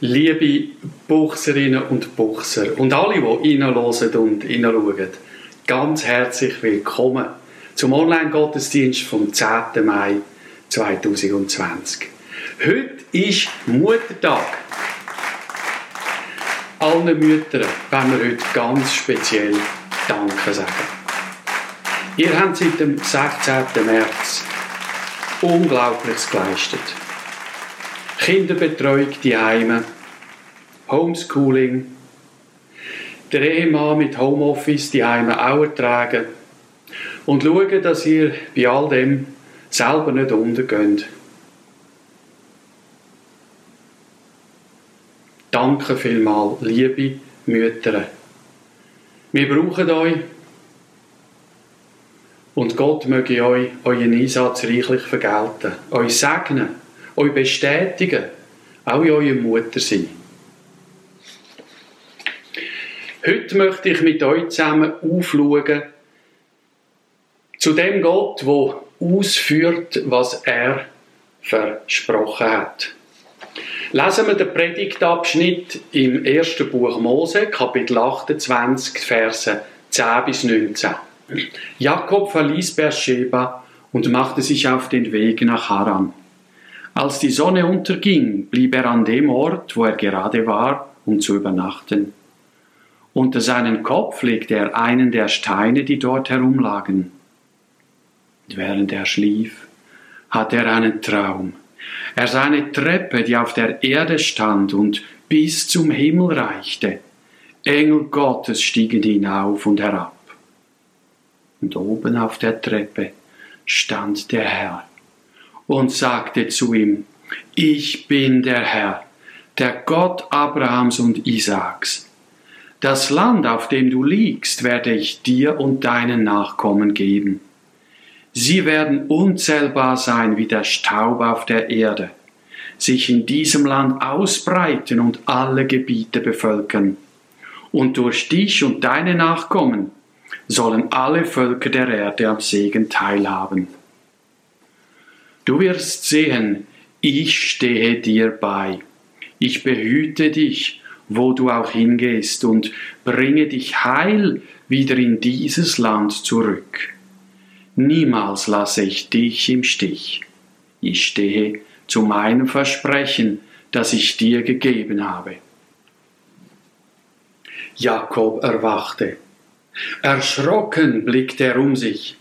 Liebe Buchserinnen und Buchser und alle, die reinhören und hineinschauen, ganz herzlich willkommen zum Online-Gottesdienst vom 10. Mai 2020. Heute ist Muttertag. Allen Müttern wollen wir heute ganz speziell Danke sagen. Ihr habt seit dem 16. März Unglaubliches geleistet. Kinderbetreuung, die Heime, Homeschooling, der Ehemann mit Homeoffice, die Heime auch ertragen. Und schauen, dass ihr bei all dem selber nicht untergeht. Danke vielmals, liebe Mütter. Wir brauchen euch. Und Gott möge euch euren Einsatz reichlich vergelten, euch segnen euch bestätigen, auch in eurer Mutter sein. Heute möchte ich mit euch zusammen aufschauen zu dem Gott, der ausführt, was er versprochen hat. Lesen wir den Predigtabschnitt im ersten Buch Mose, Kapitel 28, Verse 10 bis 19. Jakob verließ Beersheba und machte sich auf den Weg nach Haran. Als die Sonne unterging, blieb er an dem Ort, wo er gerade war, um zu übernachten. Unter seinen Kopf legte er einen der Steine, die dort herumlagen. Und während er schlief, hatte er einen Traum. Er sah eine Treppe, die auf der Erde stand und bis zum Himmel reichte. Engel Gottes stiegen hinauf und herab. Und oben auf der Treppe stand der Herr und sagte zu ihm, ich bin der Herr, der Gott Abrahams und Isaaks. Das Land, auf dem du liegst, werde ich dir und deinen Nachkommen geben. Sie werden unzählbar sein wie der Staub auf der Erde, sich in diesem Land ausbreiten und alle Gebiete bevölkern. Und durch dich und deine Nachkommen sollen alle Völker der Erde am Segen teilhaben. Du wirst sehen, ich stehe dir bei. Ich behüte dich, wo du auch hingehst, und bringe dich heil wieder in dieses Land zurück. Niemals lasse ich dich im Stich. Ich stehe zu meinem Versprechen, das ich dir gegeben habe. Jakob erwachte. Erschrocken blickte er um sich.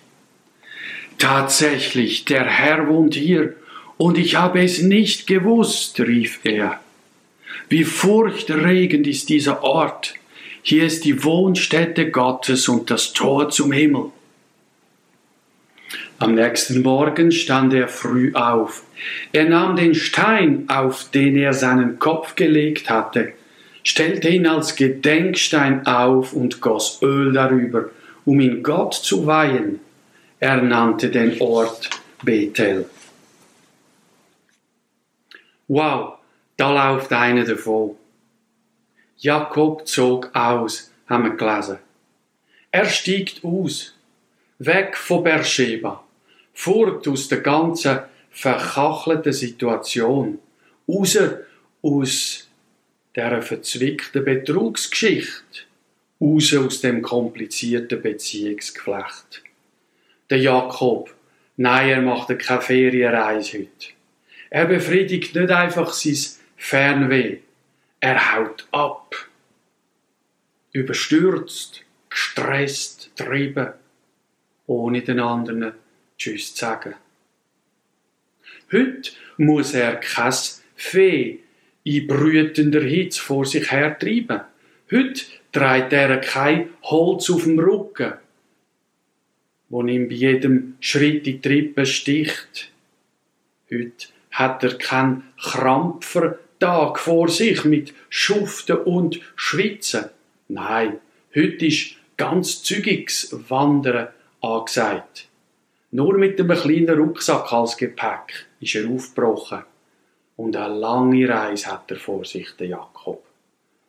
Tatsächlich, der Herr wohnt hier, und ich habe es nicht gewusst, rief er. Wie furchterregend ist dieser Ort. Hier ist die Wohnstätte Gottes und das Tor zum Himmel. Am nächsten Morgen stand er früh auf. Er nahm den Stein, auf den er seinen Kopf gelegt hatte, stellte ihn als Gedenkstein auf und goss Öl darüber, um ihn Gott zu weihen. Er nannte den Ort Bethel. Wow, da läuft einer davon. Jakob zog aus, haben wir gelesen. Er stiegt aus, weg von Beersheba, fort aus der ganzen verkachelten Situation, raus aus dieser verzwickten Betrugsgeschichte, raus aus dem komplizierten Beziehungsgeflecht der Jakob. Nein, er macht keine Ferienreise heute. Er befriedigt nicht einfach sein Fernweh. Er haut ab. Überstürzt, gestresst, trieben, ohne den anderen Tschüss zu sagen. Heute muss er kein Fee in brütender Hitze vor sich her treiben. Heute trägt er kein Holz auf dem Rücken wo ihm bei jedem Schritt die Rippen sticht. Heute hat er keinen Krampfertag vor sich mit Schuften und Schwitzen. Nein, heute ist ganz zügiges Wandern angesagt. Nur mit einem kleinen Rucksack als Gepäck ist er aufgebrochen. Und eine lange Reise hat er vor sich, der Jakob.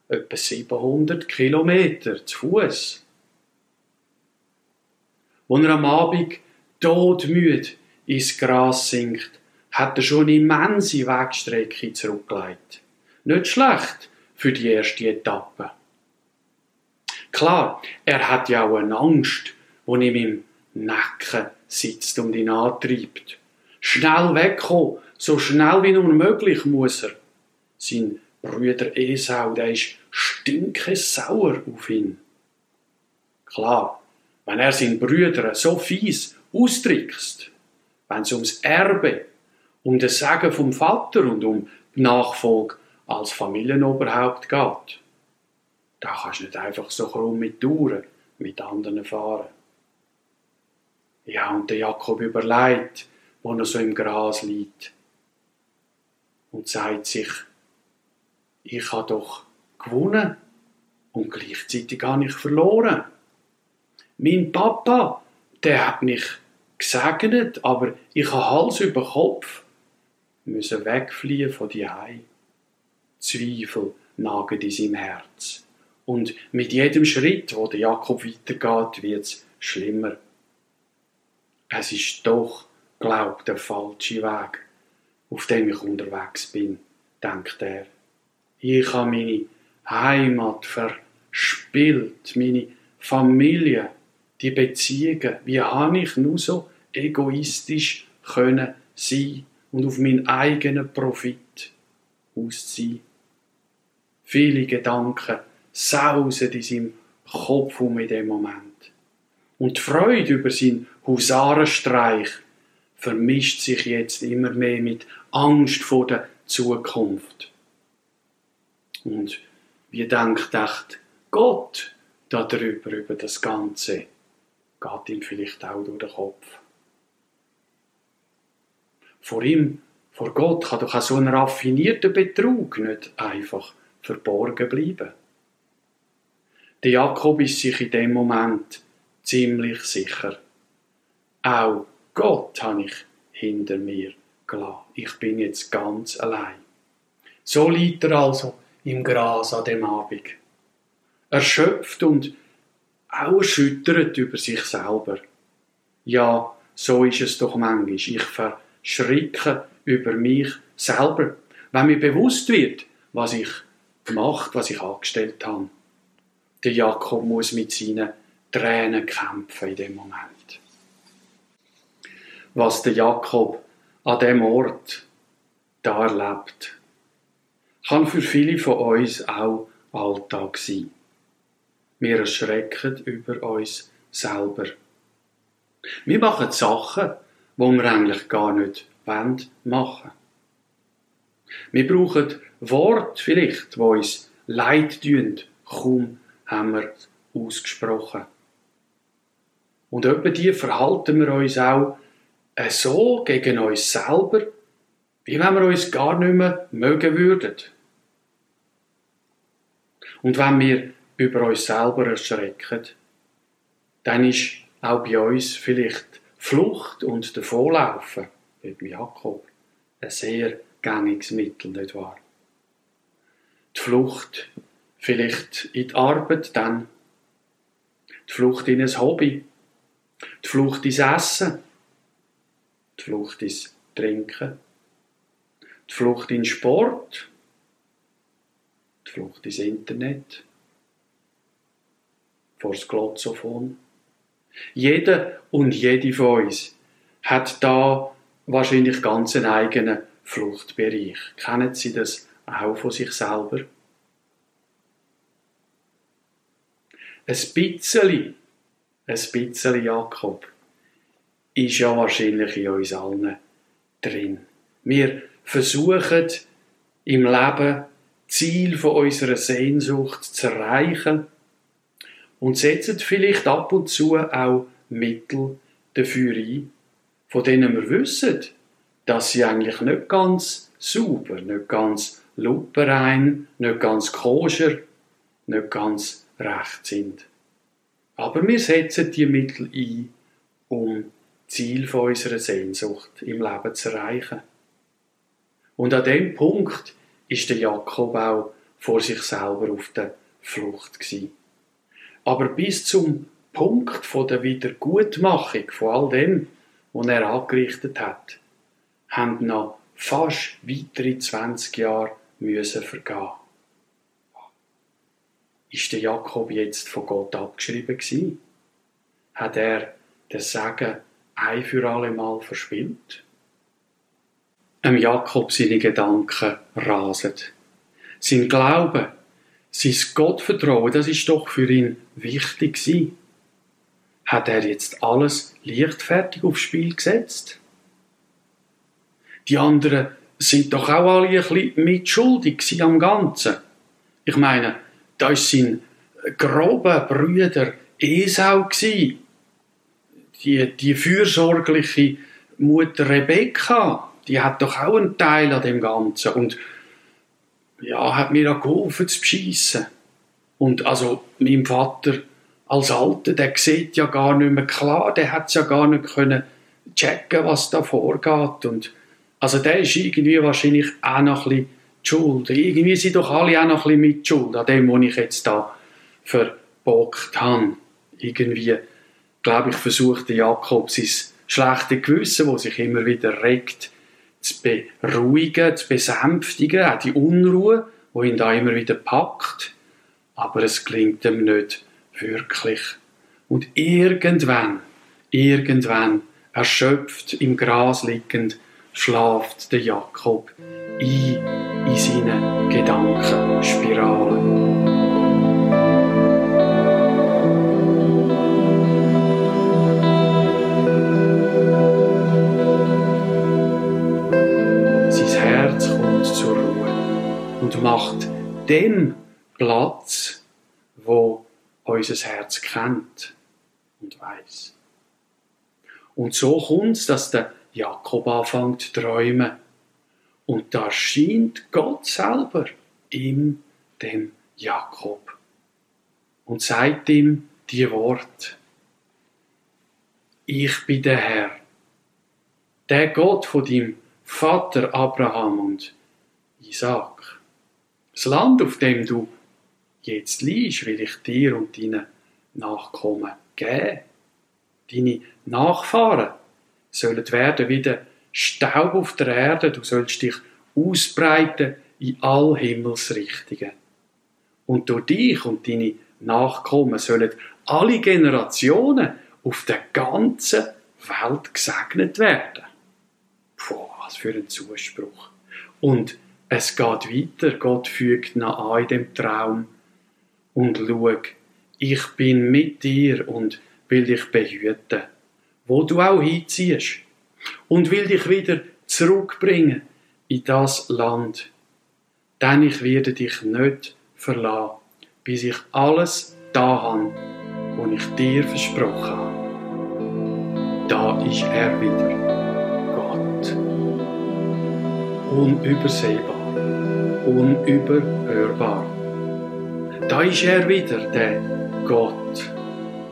Etwa 700 Kilometer zu Fuß. Als er am Abend todmüde ins Gras sinkt, hat er schon immense Wegstrecke zurückgelegt. nicht schlecht für die erste Etappe. Klar, er hat ja auch eine Angst, die ihm im Nacken sitzt und ihn antreibt. Schnell wegkommen, so schnell wie nur möglich muss er. Sein Bruder Esau, der ist stinkesauer auf ihn. Klar, wenn er seinen Brüdern so fies austrickst, wenn es ums Erbe, um das Sagen vom Vater und um die Nachfolge als Familienoberhaupt geht, da kannst du nicht einfach so krumm mit Touren mit anderen fahren. Ja, und der Jakob überlegt, wo er so im Gras liegt und sagt sich, ich habe doch gewonnen und gleichzeitig habe ich verloren. Mein Papa, der hat mich gesegnet, aber ich habe Hals über Kopf müssen wegfliehen von die Hei. Zweifel nagen in seinem Herz. Und mit jedem Schritt, wo der Jakob weitergeht, wird es schlimmer. Es ist doch, glaubt, der falsche Weg, auf dem ich unterwegs bin, denkt er. Ich habe meine Heimat verspielt, meine Familie, die Beziehungen. Wie habe ich nur so egoistisch können sein und auf meinen eigenen Profit ausziehen? Viele Gedanken sausen in seinem Kopf um in dem Moment. Und die Freude über seinen Husarenstreich vermischt sich jetzt immer mehr mit Angst vor der Zukunft. Und wie denkt echt Gott darüber, über das Ganze? Geht ihm vielleicht auch durch den Kopf. Vor ihm, vor Gott, kann doch auch so ein raffinierter Betrug nicht einfach verborgen bleiben. Der Jakob ist sich in dem Moment ziemlich sicher. Auch Gott habe ich hinter mir gelassen. Ich bin jetzt ganz allein. So liegt er also im Gras an dem Abend. Erschöpft und auch erschüttert über sich selber. Ja, so ist es doch manchmal. Ich verschrecke über mich selber, wenn mir bewusst wird, was ich gemacht, was ich angestellt habe. Der Jakob muss mit seinen Tränen kämpfen in dem Moment. Was der Jakob an dem Ort da erlebt, kann für viele von uns auch Alltag sein. Wir erschrecken über uns selber. Wir machen Sachen, die wir eigentlich gar nicht machen wollen. Wir brauchen Worte vielleicht, die uns leid tun, kaum haben wir ausgesprochen. Und etwa die verhalten wir uns auch so gegen uns selber, wie wenn wir uns gar nicht mehr mögen würden. Und wenn wir über uns selber erschrecken, dann ist auch bei uns vielleicht Flucht und Davonlaufen, wie bei Jakob, ein sehr gängiges Mittel, nicht wahr? Die Flucht vielleicht in die Arbeit dann, die Flucht in ein Hobby, die Flucht ins Essen, die Flucht ins Trinken, die Flucht in Sport, die Flucht ins Internet, vor das Glotzophon. Jeder und jede von uns hat da wahrscheinlich ganz einen eigenen Fluchtbereich. Kennen Sie das auch von sich selber? Ein bisschen, ein bisschen Jakob ist ja wahrscheinlich in uns allen drin. Wir versuchen im Leben Ziel von unserer Sehnsucht zu erreichen und setzen vielleicht ab und zu auch Mittel dafür ein, von denen wir wissen, dass sie eigentlich nicht ganz sauber, nicht ganz luperein, nicht ganz koscher, nicht ganz recht sind. Aber wir setzen die Mittel ein, um Ziel von unserer Sehnsucht im Leben zu erreichen. Und an dem Punkt ist der Jakob auch vor sich selber auf der Flucht gewesen. Aber bis zum Punkt von der Wiedergutmachung von all dem, was er angerichtet hat, haben noch fast weitere 20 Jahre müssen vergehen. Ist der Jakob jetzt von Gott abgeschrieben gewesen? Hat er das Sagen ein für alle Mal verspielt? Am Jakob seine Gedanken rasen. Sein Glaube, sein Gottvertrauen, das ist doch für ihn wichtig gewesen. Hat er jetzt alles leichtfertig aufs Spiel gesetzt? Die anderen sind doch auch alle ein bisschen mitschuldig am Ganzen. Ich meine, da war sein grober Brüder Esau Die, die fürsorgliche Mutter Rebekka, die hat doch auch einen Teil an dem Ganzen und ja, hat mir auch geholfen zu beschissen. Und also, mein Vater als Alter, der sieht ja gar nicht mehr klar, der hat ja gar nicht können checken, was da vorgeht und also der ist irgendwie wahrscheinlich auch noch ein bisschen schuld. Irgendwie sind doch alle auch noch ein bisschen mit Schuld an dem, was ich jetzt da verbockt habe. Irgendwie, glaube ich, versucht Jakob sein schlechte Gewissen, das sich immer wieder regt, zu beruhigen, zu besänftigen, auch die Unruhe, die ihn da immer wieder packt. Aber es klingt ihm nicht wirklich. Und irgendwann, irgendwann, erschöpft im Gras liegend, schlaft der Jakob ein in seinen Gedankenspiralen. Macht dem Platz, wo unser Herz kennt und weiß. Und so kommt es, dass der Jakob anfängt zu träumen. Und da scheint Gott selber in dem Jakob und sagt ihm die Worte. Ich bin der Herr, der Gott von deinem Vater Abraham und Isaac. Das Land, auf dem du jetzt liegst, will ich dir und deinen Nachkommen geben. Deine Nachfahren sollen werden wie der Staub auf der Erde, du sollst dich ausbreiten in all Himmelsrichtungen. Und durch dich und deine Nachkommen sollen alle Generationen auf der ganzen Welt gesegnet werden. Puh, was für ein Zuspruch. Und es geht weiter. Gott fügt noch an in dem Traum. Und schau, ich bin mit dir und will dich behüten wo du auch hinziehst und will dich wieder zurückbringen in das Land. Denn ich werde dich nicht verlassen, bis ich alles da habe, was ich dir versprochen habe. Da ist er wieder, Gott. Unübersehbar, unüberhörbar. Da ist er wieder, der Gott,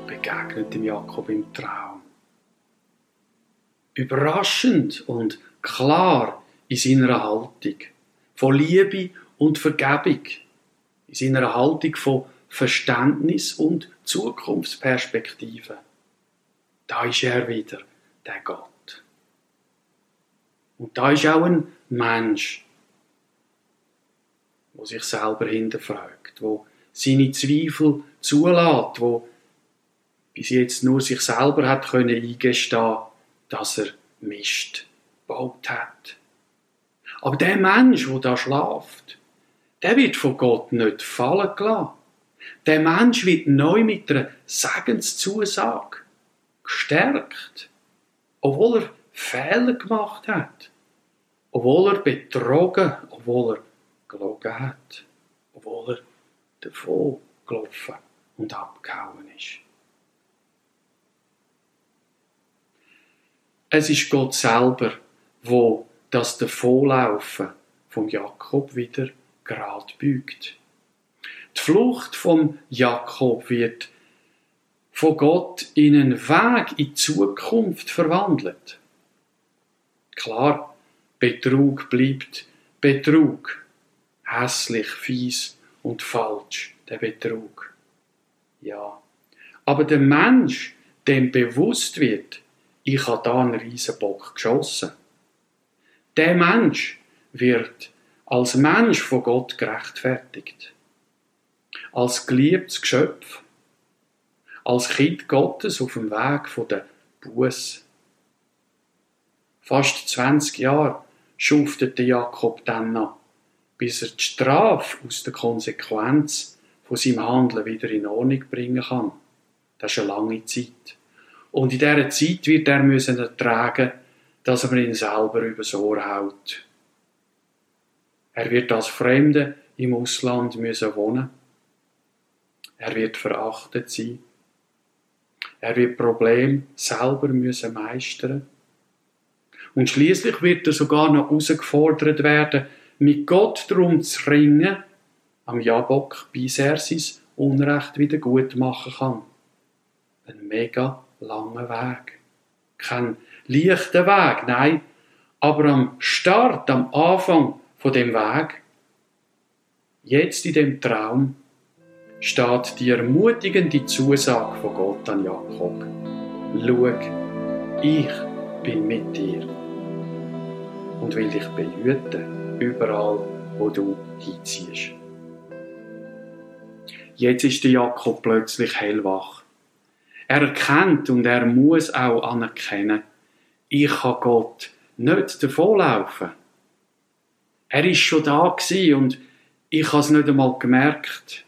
begegnet dem Jakob im Traum überraschend und klar in seiner Haltung von Liebe und Vergebung, in seiner Haltung von Verständnis und Zukunftsperspektive. Da ist er wieder, der Gott. Und da ist auch ein Mensch, wo sich selber hinterfragt, wo seine Zweifel zulässt, wo bis jetzt nur sich selber hat können eingestehen dass er Mist gebaut hat. Aber der Mensch, wo da schlaft, der wird von Gott nicht fallen gelassen. Der Mensch wird neu mit einer Segenszusage gestärkt, obwohl er Fehler gemacht hat, obwohl er betrogen, obwohl er gelogen hat, obwohl er davon gelaufen und abgehauen ist. Es ist Gott selber, wo das Davonlaufen vom Jakob wieder gerade bügt. Die Flucht vom Jakob wird von Gott in einen Weg in die Zukunft verwandelt. Klar, Betrug bleibt Betrug. Hässlich, fies und falsch, der Betrug. Ja. Aber der Mensch, dem bewusst wird, ich habe da einen riesen geschossen. Der Mensch wird als Mensch von Gott gerechtfertigt. Als geliebtes Geschöpf. Als Kind Gottes auf dem Weg von der Buß. Fast 20 Jahre schuftete Jakob dann noch, bis er die Strafe aus der Konsequenz von seinem Handeln wieder in Ordnung bringen kann. Das ist eine lange Zeit. Und in dieser Zeit wird er müssen ertragen, dass er ihn selber übers Ohr haut. Er wird als Fremde im Ausland müssen wohnen. Er wird verachtet sein. Er wird Probleme selber müssen meistern. Und schließlich wird er sogar noch herausgefordert werden, mit Gott darum zu ringen, am Jabok, bis er sein Unrecht wieder gut machen kann. Ein mega langer Weg. Kein leichter Weg, nein, aber am Start, am Anfang von dem Weg, jetzt in dem Traum, steht die ermutigende Zusage von Gott an Jakob. Schau, ich bin mit dir und will dich behüten, überall, wo du hinziehst. Jetzt ist der Jakob plötzlich hellwach. Er erkennt und er muss auch anerkennen, ich kann Gott nicht davonlaufen. Er ist schon da und ich habe es nicht einmal gemerkt.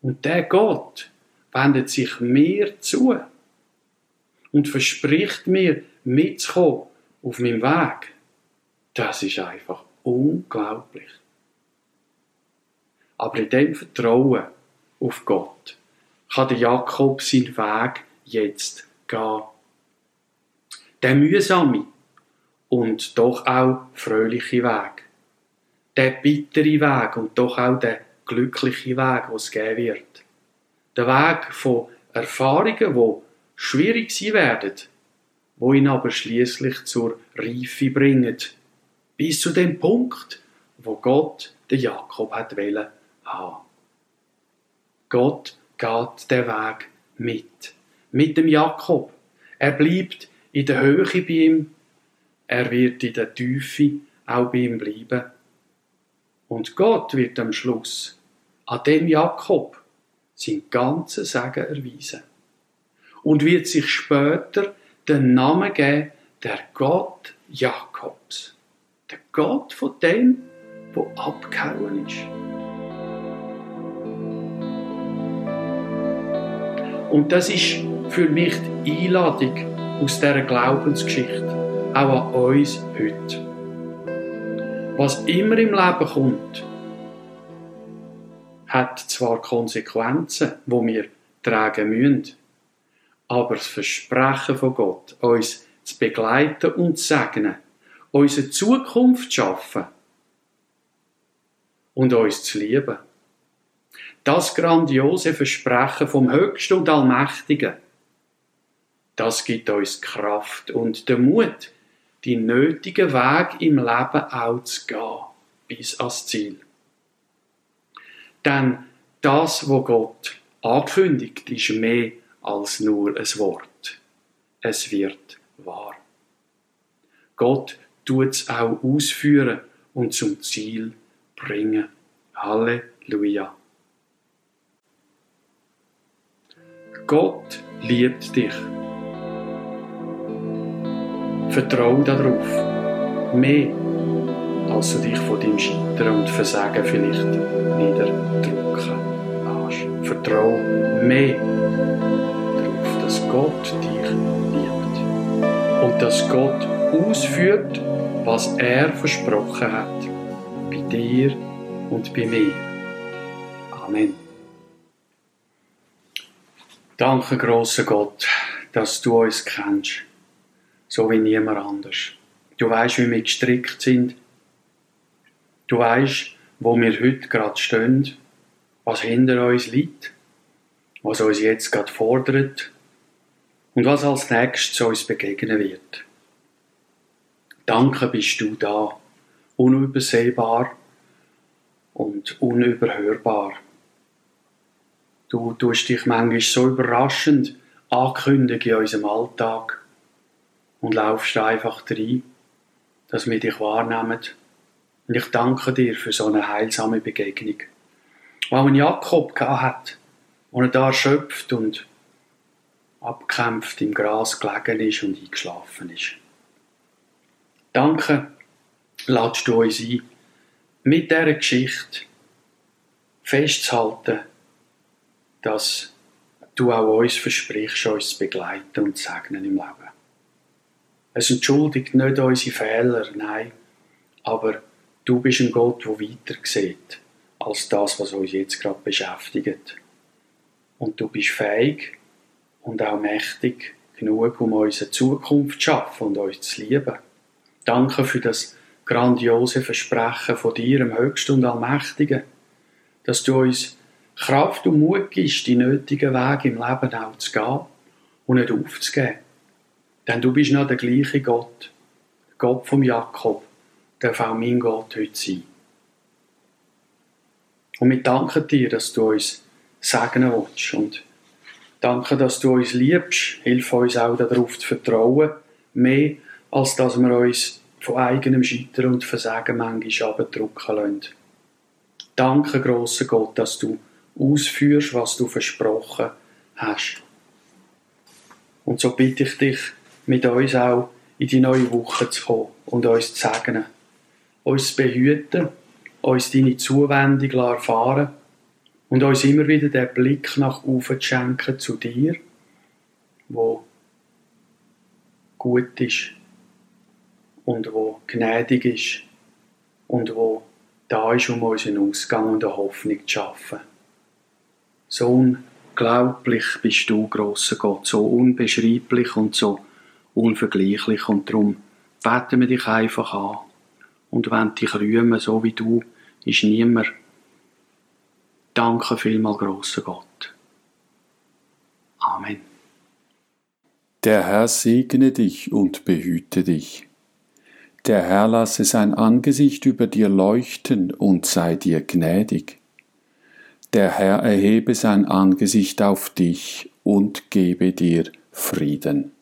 Und der Gott wendet sich mir zu und verspricht mir mitzukommen auf meinem Weg. Das ist einfach unglaublich. Aber in dem Vertrauen auf Gott kann der Jakob seinen Weg jetzt gehen. Der mühsame und doch auch fröhliche Weg. Der bittere Weg und doch auch der glückliche Weg, es geben wird. Der Weg von Erfahrungen, die schwierig sein werden, wo ihn aber schließlich zur Reife bringen bis zu dem Punkt, wo Gott den Jakob hat wollen haben. Gott geht den Weg mit. Mit dem Jakob. Er bleibt in der Höhe bei ihm. Er wird in der Tiefe auch bei ihm bleiben. Und Gott wird am Schluss an dem Jakob sein ganzes Segen erweisen. Und wird sich später den Namen geben, der Gott Jakobs der Gott von dem, wo abgehauen ist. Und das ist für mich die Einladung aus dieser Glaubensgeschichte, auch an uns heute. Was immer im Leben kommt, hat zwar Konsequenzen, wo wir tragen müssen, aber das Versprechen von Gott, uns zu begleiten und zu segnen, unsere Zukunft schaffen und uns zu lieben. Das grandiose Versprechen vom Höchsten und Allmächtigen, das gibt uns Kraft und den Mut, die nötigen Weg im Leben auch zu gehen, bis ans Ziel. Denn das, wo Gott ankündigt, ist mehr als nur ein Wort. Es wird wahr. Gott tut es auch ausführen und zum Ziel bringen. Halleluja. Gott liebt dich. Vertrau darauf. Mehr, als du dich von deinem Scheitern und Versagen vielleicht niederdrücken lässt. Vertrau mehr darauf, dass Gott dich liebt. Und dass Gott ausführt, was er versprochen hat, bei dir und bei mir. Amen. Danke, großer Gott, dass du uns kennst, so wie niemand anders. Du weißt, wie wir gestrickt sind. Du weißt, wo wir heute gerade stehen, was hinter uns liegt, was uns jetzt gerade fordert und was als nächstes uns begegnen wird. Danke bist du da, unübersehbar und unüberhörbar. Du tust dich manchmal so überraschend ankündigen in unserem Alltag und laufst einfach rein, dass wir dich wahrnehmen Und ich danke dir für so eine heilsame Begegnung. Auch ein Jakob hat, wo er da erschöpft und abkämpft im Gras gelegen ist und eingeschlafen ist. Danke, ladst du uns ein, mit dieser Geschichte festzuhalten, dass du auch uns versprichst, uns zu begleiten und zu segnen im Leben. Es entschuldigt nicht unsere Fehler, nein, aber du bist ein Gott, der weiter sieht als das, was uns jetzt gerade beschäftigt. Und du bist fähig und auch mächtig genug, um unsere Zukunft zu schaffen und uns zu lieben. Danke für das grandiose Versprechen von dir, dem Höchsten und Allmächtigen, dass du uns Kraft und Mut gibst, die nötigen Wege im Leben auch zu gehen und nicht aufzugeben. Denn du bist noch der gleiche Gott, Gott vom Jakob, darf auch mein Gott heute sein. Und wir danken dir, dass du uns segnen willst und danke, dass du uns liebst. Hilf uns auch darauf zu vertrauen, mehr als dass wir uns von eigenem Scheitern und Versagen manchmal abdrücken lassen. Danke, grosser Gott, dass du ausführst, was du versprochen hast. Und so bitte ich dich, mit uns auch in die neue Woche zu kommen und uns zu segnen. Uns zu behüten, uns deine Zuwendung zu erfahren und uns immer wieder den Blick nach oben zu schenken zu dir, wo gut ist und wo gnädig ist und wo da ist, um unseren Ausgang und eine Hoffnung zu schaffen. So unglaublich bist du, grosser Gott, so unbeschreiblich und so unvergleichlich und darum beten wir dich einfach an und wenn dich rühmen, so wie du, ist niemand. Danke vielmal, grosser Gott. Amen. Der Herr segne dich und behüte dich. Der Herr lasse sein Angesicht über dir leuchten und sei dir gnädig. Der Herr erhebe sein Angesicht auf dich und gebe dir Frieden.